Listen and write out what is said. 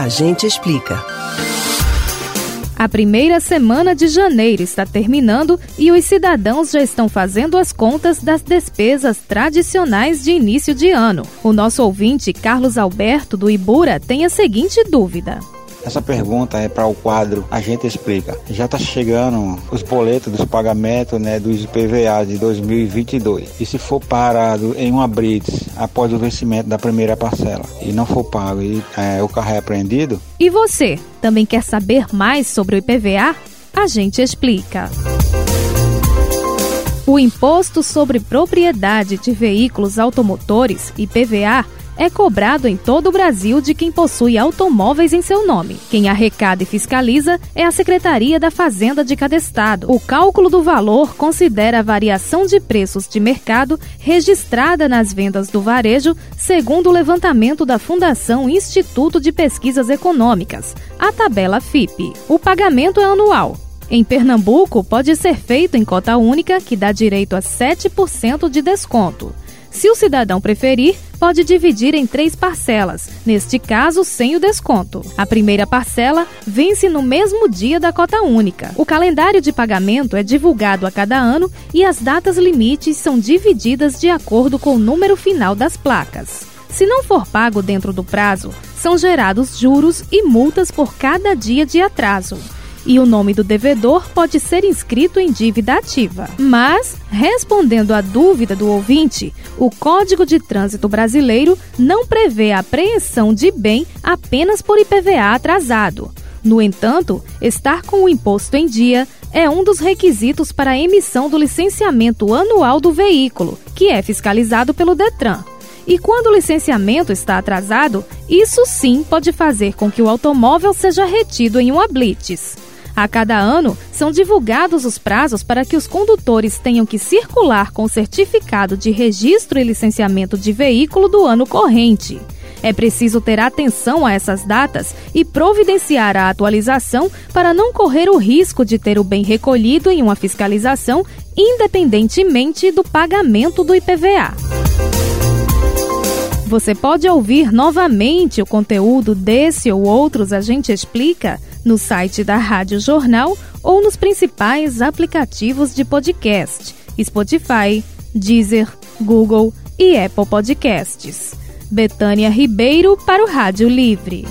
A gente explica. A primeira semana de janeiro está terminando e os cidadãos já estão fazendo as contas das despesas tradicionais de início de ano. O nosso ouvinte, Carlos Alberto, do Ibura, tem a seguinte dúvida. Essa pergunta é para o quadro A gente explica. Já está chegando os boletos dos pagamentos né, dos IPVA de 2022. E se for parado em uma blitz após o vencimento da primeira parcela e não for pago e é, o carro é apreendido? E você, também quer saber mais sobre o IPVA? A gente explica. O Imposto sobre Propriedade de Veículos Automotores, IPVA, é cobrado em todo o Brasil de quem possui automóveis em seu nome. Quem arrecada e fiscaliza é a Secretaria da Fazenda de cada estado. O cálculo do valor considera a variação de preços de mercado registrada nas vendas do varejo, segundo o levantamento da Fundação Instituto de Pesquisas Econômicas, a tabela FIP. O pagamento é anual. Em Pernambuco, pode ser feito em cota única, que dá direito a 7% de desconto. Se o cidadão preferir, pode dividir em três parcelas, neste caso sem o desconto. A primeira parcela vence no mesmo dia da cota única. O calendário de pagamento é divulgado a cada ano e as datas limites são divididas de acordo com o número final das placas. Se não for pago dentro do prazo, são gerados juros e multas por cada dia de atraso e o nome do devedor pode ser inscrito em dívida ativa. Mas, respondendo à dúvida do ouvinte, o Código de Trânsito Brasileiro não prevê a apreensão de bem apenas por IPVA atrasado. No entanto, estar com o imposto em dia é um dos requisitos para a emissão do licenciamento anual do veículo, que é fiscalizado pelo Detran. E quando o licenciamento está atrasado, isso sim pode fazer com que o automóvel seja retido em uma blitz. A cada ano, são divulgados os prazos para que os condutores tenham que circular com o certificado de registro e licenciamento de veículo do ano corrente. É preciso ter atenção a essas datas e providenciar a atualização para não correr o risco de ter o bem recolhido em uma fiscalização, independentemente do pagamento do IPVA. Você pode ouvir novamente o conteúdo desse ou outros A Gente Explica no site da Rádio Jornal ou nos principais aplicativos de podcast: Spotify, Deezer, Google e Apple Podcasts. Betânia Ribeiro para o Rádio Livre.